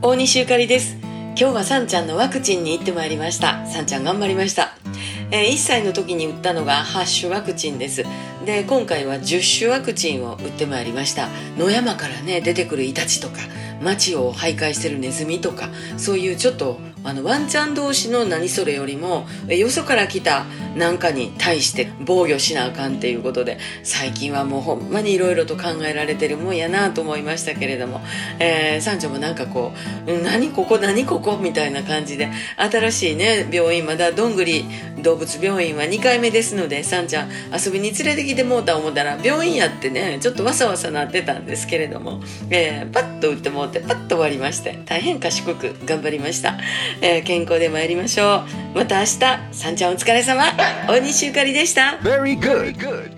大西ゆかりです。今日はさんちゃんのワクチンに行ってまいりました。さんちゃん頑張りました。えー、1歳の時に打ったのが8種ワクチンです。で今回は10種ワクチンを打ってまいりました。野山からね出てくるイタチとか街を徘徊してるネズミとかそういうちょっとあのワンちゃん同士の何それよりもよそから来たなんかに対して防御しなあかんっていうことで最近はもうほんまにいろいろと考えられてるもんやなと思いましたけれども、えー、三女もなんかこう「何ここ何ここ」みたいな感じで新しいね病院まだどんぐり動物病院は2回目ですのでさんちゃん遊びに連れてきてもうた思ったら病院やってねちょっとわさわさなってたんですけれども、えー、パッと打ってもうてパッと終わりまして大変賢く頑張りました、えー、健康で参りましょう。また明日さんちゃんお疲れ様。大西ゆかりでした。Very good.